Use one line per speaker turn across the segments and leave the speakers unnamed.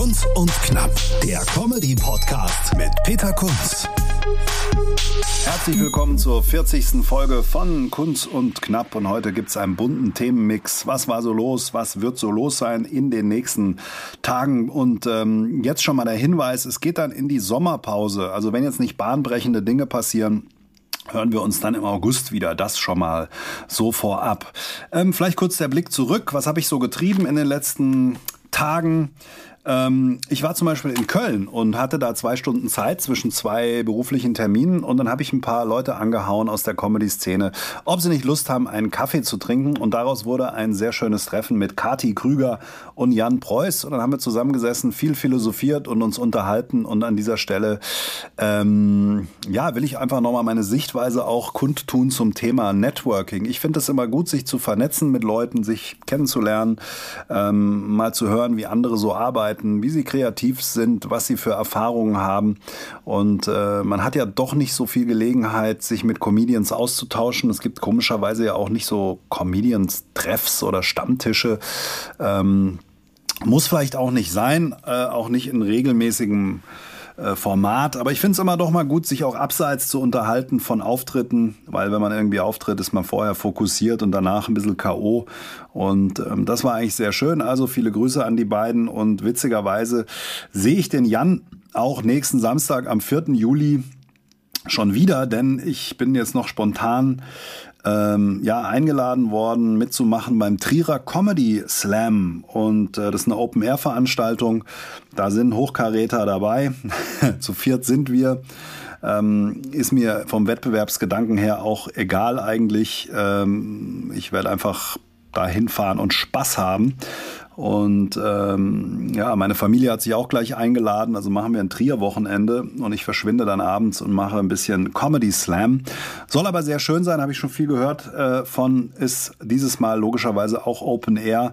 Kunz und Knapp, der Comedy-Podcast mit Peter Kunz. Herzlich willkommen zur 40. Folge von Kunz und Knapp und heute gibt es einen bunten Themenmix. Was war so los? Was wird so los sein in den nächsten Tagen? Und ähm, jetzt schon mal der Hinweis, es geht dann in die Sommerpause. Also wenn jetzt nicht bahnbrechende Dinge passieren, hören wir uns dann im August wieder. Das schon mal so vorab. Ähm, vielleicht kurz der Blick zurück. Was habe ich so getrieben in den letzten Tagen? Ähm, ich war zum Beispiel in Köln und hatte da zwei Stunden Zeit zwischen zwei beruflichen Terminen und dann habe ich ein paar Leute angehauen aus der Comedy-Szene, ob sie nicht Lust haben, einen Kaffee zu trinken. Und daraus wurde ein sehr schönes Treffen mit Kati Krüger und Jan Preuß. Und dann haben wir zusammengesessen, viel philosophiert und uns unterhalten. Und an dieser Stelle ähm, ja, will ich einfach nochmal meine Sichtweise auch kundtun zum Thema Networking. Ich finde es immer gut, sich zu vernetzen mit Leuten, sich kennenzulernen, ähm, mal zu hören, wie andere so arbeiten arbeiten, wie sie kreativ sind, was sie für Erfahrungen haben. Und äh, man hat ja doch nicht so viel Gelegenheit, sich mit Comedians auszutauschen. Es gibt komischerweise ja auch nicht so Comedians-Treffs oder Stammtische. Ähm, muss vielleicht auch nicht sein, äh, auch nicht in regelmäßigem äh, Format. Aber ich finde es immer doch mal gut, sich auch abseits zu unterhalten von Auftritten, weil wenn man irgendwie auftritt, ist man vorher fokussiert und danach ein bisschen K.O. Und ähm, das war eigentlich sehr schön. Also viele Grüße an die beiden und witzigerweise sehe ich den Jan auch nächsten Samstag am 4. Juli schon wieder, denn ich bin jetzt noch spontan ähm, ja, eingeladen worden, mitzumachen beim Trierer Comedy Slam. Und äh, das ist eine Open-Air-Veranstaltung. Da sind Hochkaräter dabei. Zu viert sind wir. Ähm, ist mir vom Wettbewerbsgedanken her auch egal eigentlich. Ähm, ich werde einfach da hinfahren und Spaß haben. Und ähm, ja, meine Familie hat sich auch gleich eingeladen. Also machen wir ein Trier-Wochenende und ich verschwinde dann abends und mache ein bisschen Comedy Slam. Soll aber sehr schön sein, habe ich schon viel gehört äh, von. Ist dieses Mal logischerweise auch Open Air.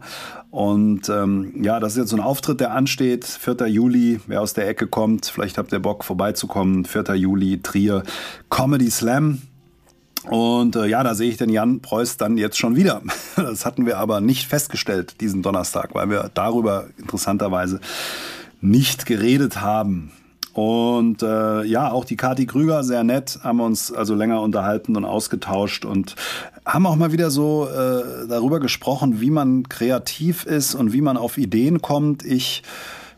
Und ähm, ja, das ist jetzt so ein Auftritt, der ansteht. 4. Juli, wer aus der Ecke kommt, vielleicht habt ihr Bock vorbeizukommen. 4. Juli, Trier, Comedy Slam. Und äh, ja, da sehe ich den Jan Preuß dann jetzt schon wieder. Das hatten wir aber nicht festgestellt diesen Donnerstag, weil wir darüber interessanterweise nicht geredet haben. Und äh, ja, auch die Kati Krüger, sehr nett, haben uns also länger unterhalten und ausgetauscht und haben auch mal wieder so äh, darüber gesprochen, wie man kreativ ist und wie man auf Ideen kommt. Ich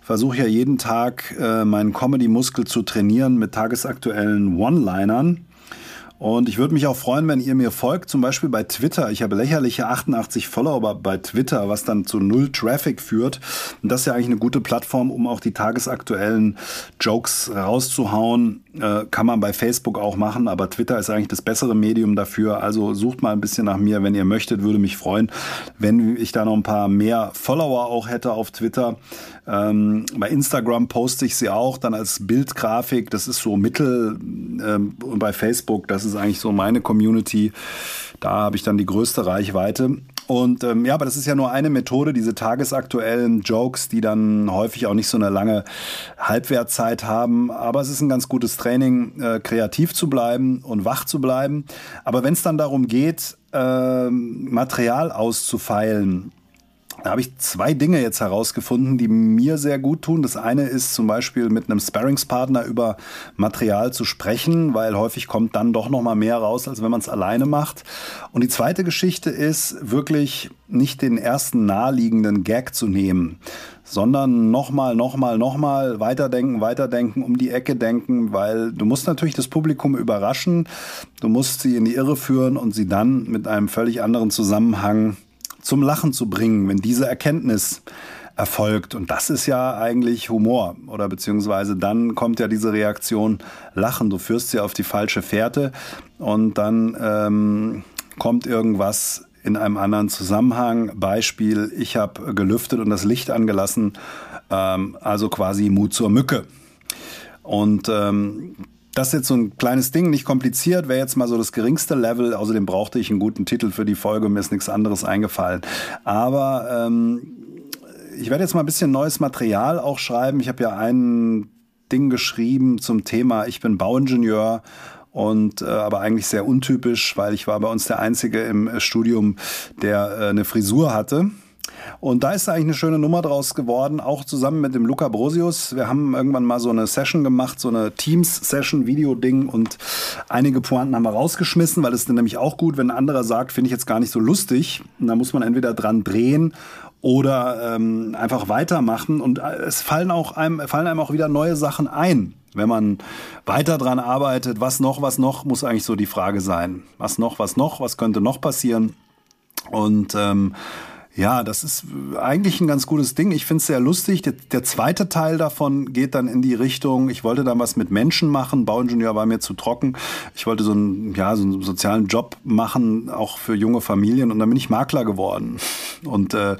versuche ja jeden Tag äh, meinen Comedy-Muskel zu trainieren mit tagesaktuellen One-Linern. Und ich würde mich auch freuen, wenn ihr mir folgt, zum Beispiel bei Twitter. Ich habe lächerliche 88 Follower bei Twitter, was dann zu null Traffic führt. Und das ist ja eigentlich eine gute Plattform, um auch die tagesaktuellen Jokes rauszuhauen. Äh, kann man bei Facebook auch machen, aber Twitter ist eigentlich das bessere Medium dafür. Also sucht mal ein bisschen nach mir, wenn ihr möchtet. Würde mich freuen, wenn ich da noch ein paar mehr Follower auch hätte auf Twitter. Ähm, bei Instagram poste ich sie auch dann als Bildgrafik. Das ist so Mittel. Ähm, und bei Facebook, das ist ist eigentlich so meine Community. Da habe ich dann die größte Reichweite. Und ähm, ja, aber das ist ja nur eine Methode, diese tagesaktuellen Jokes, die dann häufig auch nicht so eine lange Halbwertzeit haben. Aber es ist ein ganz gutes Training, äh, kreativ zu bleiben und wach zu bleiben. Aber wenn es dann darum geht, äh, Material auszufeilen, da habe ich zwei Dinge jetzt herausgefunden, die mir sehr gut tun. Das eine ist zum Beispiel mit einem Sparringspartner über Material zu sprechen, weil häufig kommt dann doch noch mal mehr raus, als wenn man es alleine macht. Und die zweite Geschichte ist wirklich nicht den ersten naheliegenden Gag zu nehmen, sondern nochmal, nochmal, nochmal weiterdenken, weiterdenken, um die Ecke denken, weil du musst natürlich das Publikum überraschen, du musst sie in die Irre führen und sie dann mit einem völlig anderen Zusammenhang zum Lachen zu bringen, wenn diese Erkenntnis erfolgt. Und das ist ja eigentlich Humor. Oder beziehungsweise dann kommt ja diese Reaktion Lachen. Du führst sie auf die falsche Fährte und dann ähm, kommt irgendwas in einem anderen Zusammenhang. Beispiel, ich habe gelüftet und das Licht angelassen. Ähm, also quasi Mut zur Mücke. Und ähm, das ist jetzt so ein kleines Ding, nicht kompliziert, wäre jetzt mal so das geringste Level. Außerdem brauchte ich einen guten Titel für die Folge, mir ist nichts anderes eingefallen. Aber ähm, ich werde jetzt mal ein bisschen neues Material auch schreiben. Ich habe ja ein Ding geschrieben zum Thema, ich bin Bauingenieur und äh, aber eigentlich sehr untypisch, weil ich war bei uns der Einzige im Studium, der äh, eine Frisur hatte. Und da ist eigentlich eine schöne Nummer draus geworden, auch zusammen mit dem Luca Brosius. Wir haben irgendwann mal so eine Session gemacht, so eine Teams-Session, Video-Ding und einige Pointen haben wir rausgeschmissen, weil es dann nämlich auch gut, wenn ein anderer sagt, finde ich jetzt gar nicht so lustig. Und da muss man entweder dran drehen oder ähm, einfach weitermachen. Und äh, es fallen, auch einem, fallen einem auch wieder neue Sachen ein. Wenn man weiter dran arbeitet, was noch, was noch, muss eigentlich so die Frage sein. Was noch, was noch, was könnte noch passieren? Und ähm, ja, das ist eigentlich ein ganz gutes Ding. Ich finde es sehr lustig. Der, der, zweite Teil davon geht dann in die Richtung, ich wollte dann was mit Menschen machen. Bauingenieur war mir zu trocken. Ich wollte so einen, ja, so einen sozialen Job machen, auch für junge Familien. Und dann bin ich Makler geworden. Und äh,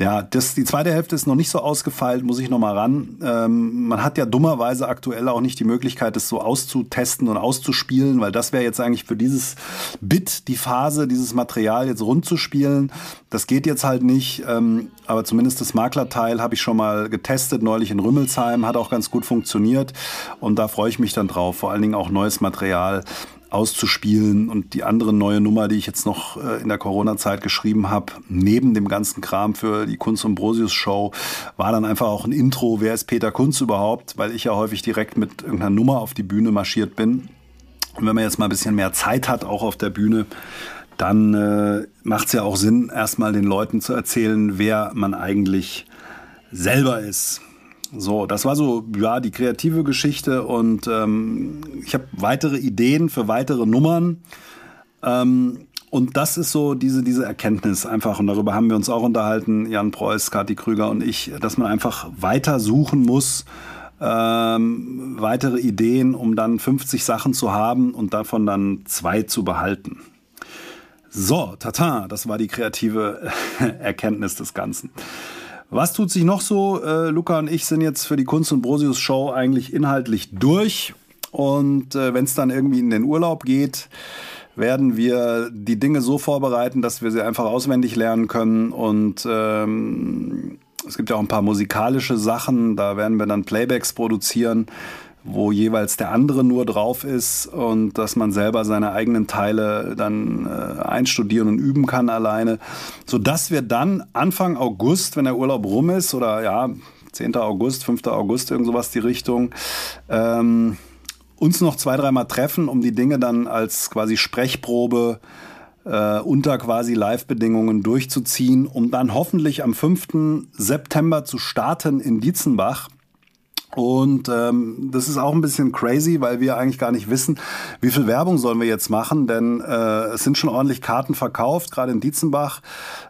ja, das, die zweite Hälfte ist noch nicht so ausgefeilt, muss ich noch mal ran. Ähm, man hat ja dummerweise aktuell auch nicht die Möglichkeit, das so auszutesten und auszuspielen, weil das wäre jetzt eigentlich für dieses Bit die Phase, dieses Material jetzt rund zu spielen. Das geht jetzt halt nicht, ähm, aber zumindest das Maklerteil habe ich schon mal getestet, neulich in Rümmelsheim, hat auch ganz gut funktioniert und da freue ich mich dann drauf. Vor allen Dingen auch neues Material auszuspielen. Und die andere neue Nummer, die ich jetzt noch äh, in der Corona-Zeit geschrieben habe, neben dem ganzen Kram für die Kunst und Brosius Show, war dann einfach auch ein Intro, wer ist Peter Kunz überhaupt, weil ich ja häufig direkt mit irgendeiner Nummer auf die Bühne marschiert bin. Und wenn man jetzt mal ein bisschen mehr Zeit hat, auch auf der Bühne, dann äh, macht es ja auch Sinn, erstmal den Leuten zu erzählen, wer man eigentlich selber ist. So, das war so ja die kreative Geschichte und ähm, ich habe weitere Ideen für weitere Nummern. Ähm, und das ist so diese, diese Erkenntnis einfach, und darüber haben wir uns auch unterhalten, Jan Preuß, Kathi Krüger und ich, dass man einfach weiter suchen muss, ähm, weitere Ideen, um dann 50 Sachen zu haben und davon dann zwei zu behalten. So, tata, das war die kreative Erkenntnis des Ganzen. Was tut sich noch so? Äh, Luca und ich sind jetzt für die Kunst und Brosius Show eigentlich inhaltlich durch. Und äh, wenn es dann irgendwie in den Urlaub geht, werden wir die Dinge so vorbereiten, dass wir sie einfach auswendig lernen können. Und ähm, es gibt ja auch ein paar musikalische Sachen. Da werden wir dann Playbacks produzieren wo jeweils der andere nur drauf ist und dass man selber seine eigenen Teile dann äh, einstudieren und üben kann alleine, so dass wir dann Anfang August, wenn der Urlaub rum ist oder ja 10. August, 5. August, irgend sowas die Richtung, ähm, uns noch zwei, dreimal treffen, um die Dinge dann als quasi Sprechprobe äh, unter quasi Live-Bedingungen durchzuziehen, um dann hoffentlich am 5. September zu starten in Dietzenbach und ähm, das ist auch ein bisschen crazy, weil wir eigentlich gar nicht wissen, wie viel Werbung sollen wir jetzt machen, denn äh, es sind schon ordentlich Karten verkauft, gerade in Dietzenbach.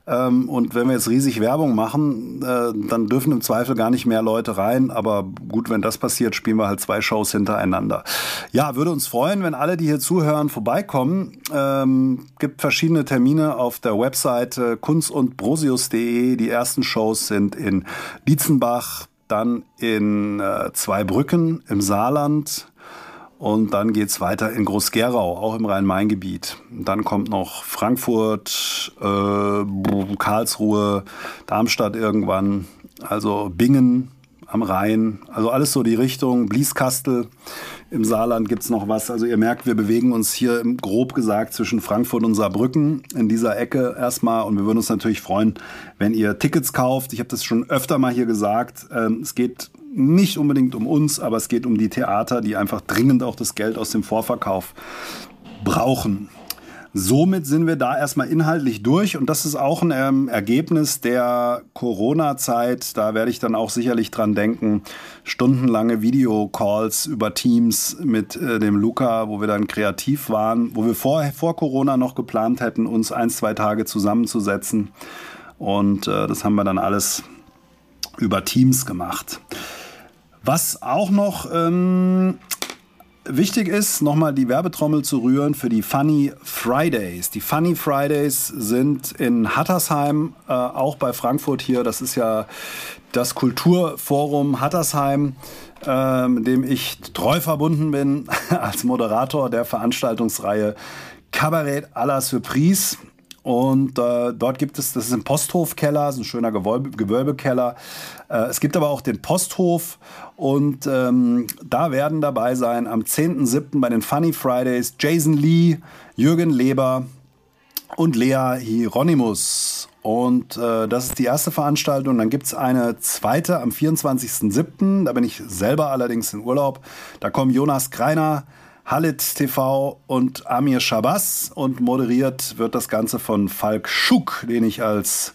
Ähm, und wenn wir jetzt riesig Werbung machen, äh, dann dürfen im Zweifel gar nicht mehr Leute rein. Aber gut, wenn das passiert, spielen wir halt zwei Shows hintereinander. Ja, würde uns freuen, wenn alle, die hier zuhören, vorbeikommen. Ähm, gibt verschiedene Termine auf der Webseite kunstundbrosius.de. Die ersten Shows sind in Dietzenbach, dann in äh, Zweibrücken im Saarland und dann geht's weiter in Groß-Gerau, auch im Rhein-Main-Gebiet. Dann kommt noch Frankfurt, äh, Karlsruhe, Darmstadt irgendwann, also Bingen am Rhein, also alles so die Richtung, Blieskastel. Im Saarland gibt's noch was. Also ihr merkt, wir bewegen uns hier grob gesagt zwischen Frankfurt und Saarbrücken in dieser Ecke erstmal. Und wir würden uns natürlich freuen, wenn ihr Tickets kauft. Ich habe das schon öfter mal hier gesagt. Ähm, es geht nicht unbedingt um uns, aber es geht um die Theater, die einfach dringend auch das Geld aus dem Vorverkauf brauchen. Somit sind wir da erstmal inhaltlich durch und das ist auch ein ähm, Ergebnis der Corona-Zeit. Da werde ich dann auch sicherlich dran denken. Stundenlange Videocalls über Teams mit äh, dem Luca, wo wir dann kreativ waren, wo wir vor, vor Corona noch geplant hätten, uns ein, zwei Tage zusammenzusetzen. Und äh, das haben wir dann alles über Teams gemacht. Was auch noch ähm, Wichtig ist, nochmal die Werbetrommel zu rühren für die Funny Fridays. Die Funny Fridays sind in Hattersheim, äh, auch bei Frankfurt hier. Das ist ja das Kulturforum Hattersheim. äh, mit dem ich treu verbunden bin als Moderator der Veranstaltungsreihe Kabarett à la Surprise. Und äh, dort gibt es, das ist ein Posthofkeller, ist ein schöner Gewölbe, Gewölbekeller. Äh, es gibt aber auch den Posthof und ähm, da werden dabei sein am 10.07. bei den Funny Fridays Jason Lee, Jürgen Leber und Lea Hieronymus. Und äh, das ist die erste Veranstaltung. Dann gibt es eine zweite am 24.07. Da bin ich selber allerdings in Urlaub. Da kommen Jonas Greiner, Halit TV und Amir Shabazz und moderiert wird das Ganze von Falk Schuck, den ich als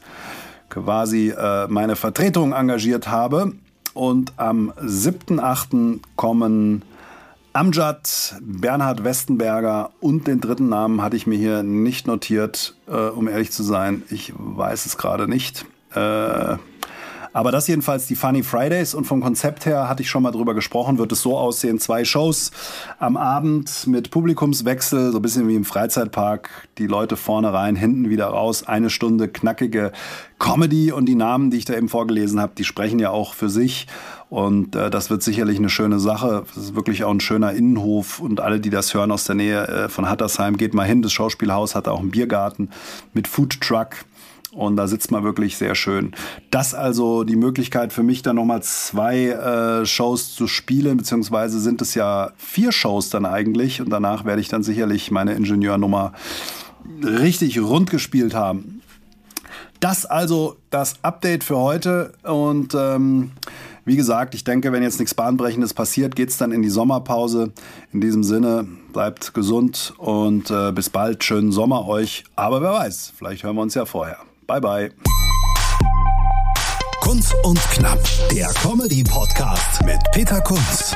quasi äh, meine Vertretung engagiert habe. Und am 7.8. kommen Amjad, Bernhard Westenberger und den dritten Namen hatte ich mir hier nicht notiert, äh, um ehrlich zu sein. Ich weiß es gerade nicht. Äh, aber das jedenfalls die Funny Fridays. Und vom Konzept her hatte ich schon mal drüber gesprochen, wird es so aussehen, zwei Shows am Abend mit Publikumswechsel, so ein bisschen wie im Freizeitpark, die Leute vorne rein, hinten wieder raus, eine Stunde knackige Comedy. Und die Namen, die ich da eben vorgelesen habe, die sprechen ja auch für sich. Und äh, das wird sicherlich eine schöne Sache. Das ist wirklich auch ein schöner Innenhof. Und alle, die das hören aus der Nähe äh, von Hattersheim, geht mal hin. Das Schauspielhaus hat auch einen Biergarten mit Food Truck. Und da sitzt man wirklich sehr schön. Das also die Möglichkeit für mich dann nochmal zwei äh, Shows zu spielen, beziehungsweise sind es ja vier Shows dann eigentlich. Und danach werde ich dann sicherlich meine Ingenieurnummer richtig rund gespielt haben. Das also das Update für heute. Und ähm, wie gesagt, ich denke, wenn jetzt nichts Bahnbrechendes passiert, geht es dann in die Sommerpause. In diesem Sinne, bleibt gesund und äh, bis bald. Schönen Sommer euch. Aber wer weiß, vielleicht hören wir uns ja vorher. Bye, bye.
Kunz und Knapp, der Comedy-Podcast mit Peter Kunz.